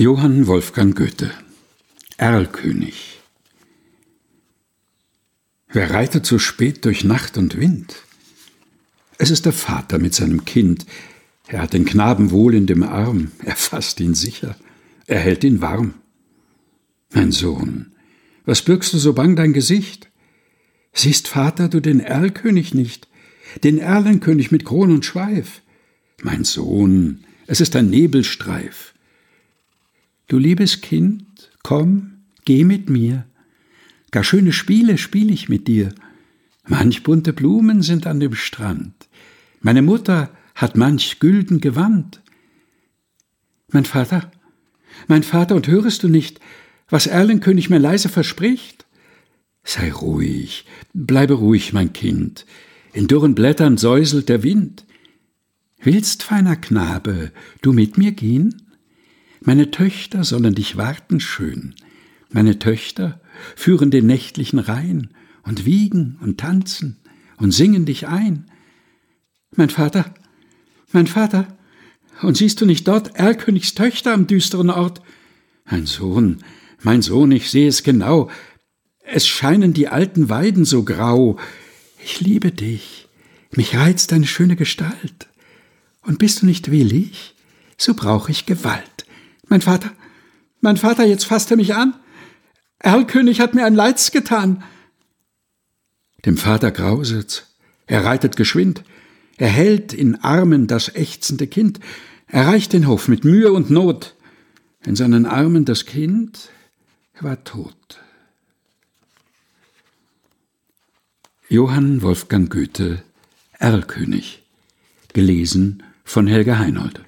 Johann Wolfgang Goethe Erlkönig Wer reitet so spät durch Nacht und Wind? Es ist der Vater mit seinem Kind. Er hat den Knaben wohl in dem Arm, er fasst ihn sicher, er hält ihn warm. Mein Sohn, was bürgst du so bang dein Gesicht? Siehst, Vater, du den Erlkönig nicht, den Erlenkönig mit Kron und Schweif? Mein Sohn, es ist ein Nebelstreif. Du liebes Kind, komm, geh mit mir. Gar schöne Spiele spiel ich mit dir. Manch bunte Blumen sind an dem Strand. Meine Mutter hat manch gülden Gewand. Mein Vater, mein Vater, und hörest du nicht, was Erlenkönig mir leise verspricht? Sei ruhig, bleibe ruhig, mein Kind. In dürren Blättern säuselt der Wind. Willst, feiner Knabe, du mit mir gehen? Meine Töchter sollen dich warten schön. Meine Töchter führen den nächtlichen Rhein und wiegen und tanzen und singen dich ein. Mein Vater, mein Vater, und siehst du nicht dort Erlkönigs Töchter am düsteren Ort? Mein Sohn, mein Sohn, ich sehe es genau. Es scheinen die alten Weiden so grau. Ich liebe dich, mich reizt deine schöne Gestalt. Und bist du nicht willig, so brauch ich Gewalt. Mein Vater, mein Vater, jetzt fasst er mich an. Erlkönig hat mir ein Leids getan. Dem Vater grauset's. Er reitet geschwind. Er hält in Armen das ächzende Kind. erreicht den Hof mit Mühe und Not. In seinen Armen das Kind war tot. Johann Wolfgang Goethe Erlkönig gelesen von Helga Heinold